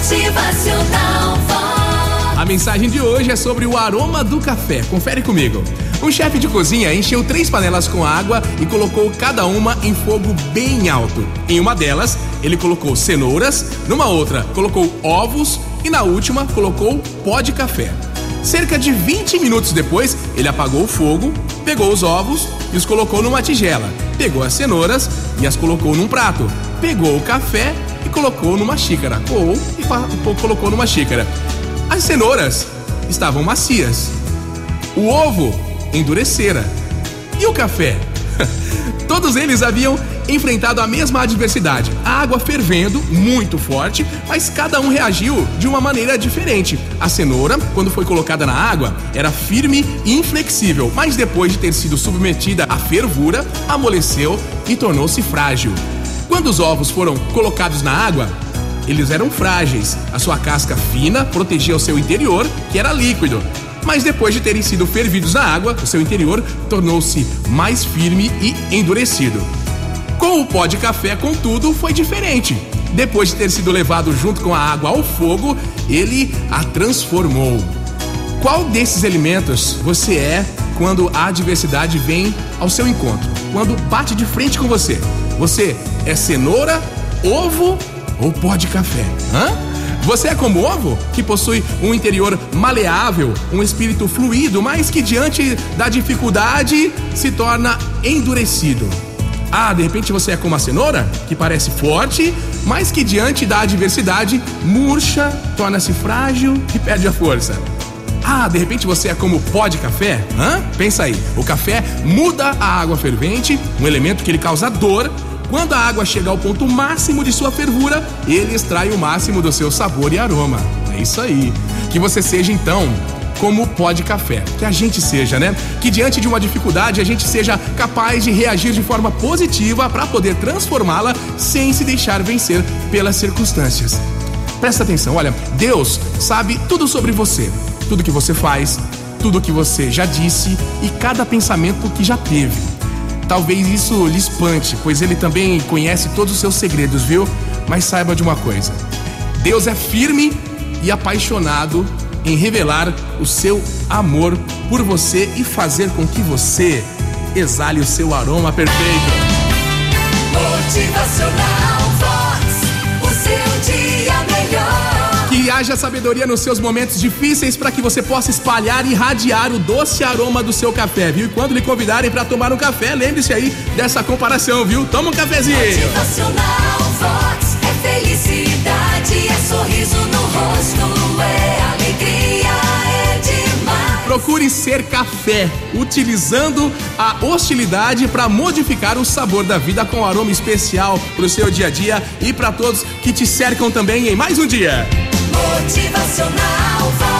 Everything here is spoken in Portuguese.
Motivacional. A mensagem de hoje é sobre o aroma do café. Confere comigo. Um chefe de cozinha encheu três panelas com água e colocou cada uma em fogo bem alto. Em uma delas, ele colocou cenouras, numa outra, colocou ovos e na última, colocou pó de café. Cerca de 20 minutos depois, ele apagou o fogo, pegou os ovos e os colocou numa tigela, pegou as cenouras e as colocou num prato, pegou o café e colocou numa xícara, ou e colocou numa xícara. As cenouras estavam macias, o ovo endurecera e o café. Todos eles haviam enfrentado a mesma adversidade, a água fervendo muito forte, mas cada um reagiu de uma maneira diferente. A cenoura, quando foi colocada na água, era firme e inflexível, mas depois de ter sido submetida à fervura, amoleceu e tornou-se frágil. Quando os ovos foram colocados na água, eles eram frágeis. A sua casca fina protegia o seu interior, que era líquido. Mas depois de terem sido fervidos na água, o seu interior tornou-se mais firme e endurecido. Com o pó de café, contudo, foi diferente. Depois de ter sido levado junto com a água ao fogo, ele a transformou. Qual desses elementos você é quando a adversidade vem ao seu encontro? Quando bate de frente com você? Você é cenoura, ovo ou pó de café? Hã? Você é como ovo, que possui um interior maleável, um espírito fluido, mas que diante da dificuldade se torna endurecido. Ah, de repente você é como a cenoura, que parece forte, mas que diante da adversidade murcha, torna-se frágil e perde a força. Ah, de repente você é como pó de café? Hã? Pensa aí. O café muda a água fervente, um elemento que ele causa dor. Quando a água chega ao ponto máximo de sua fervura, ele extrai o máximo do seu sabor e aroma. É isso aí. Que você seja então como pó de café. Que a gente seja, né? Que diante de uma dificuldade a gente seja capaz de reagir de forma positiva para poder transformá-la sem se deixar vencer pelas circunstâncias. Presta atenção, olha, Deus sabe tudo sobre você, tudo que você faz, tudo que você já disse e cada pensamento que já teve. Talvez isso lhe espante, pois ele também conhece todos os seus segredos, viu? Mas saiba de uma coisa: Deus é firme e apaixonado em revelar o seu amor por você e fazer com que você exale o seu aroma perfeito. Haja sabedoria nos seus momentos difíceis para que você possa espalhar e irradiar o doce aroma do seu café, viu? E quando lhe convidarem para tomar um café, lembre-se aí dessa comparação, viu? Toma um cafezinho. Motivacional Vox. É felicidade, é sorriso no rosto, é alegria, é demais. Procure ser café, utilizando a hostilidade para modificar o sabor da vida com um aroma especial para o seu dia a dia e para todos que te cercam também em mais um dia. Motivacional.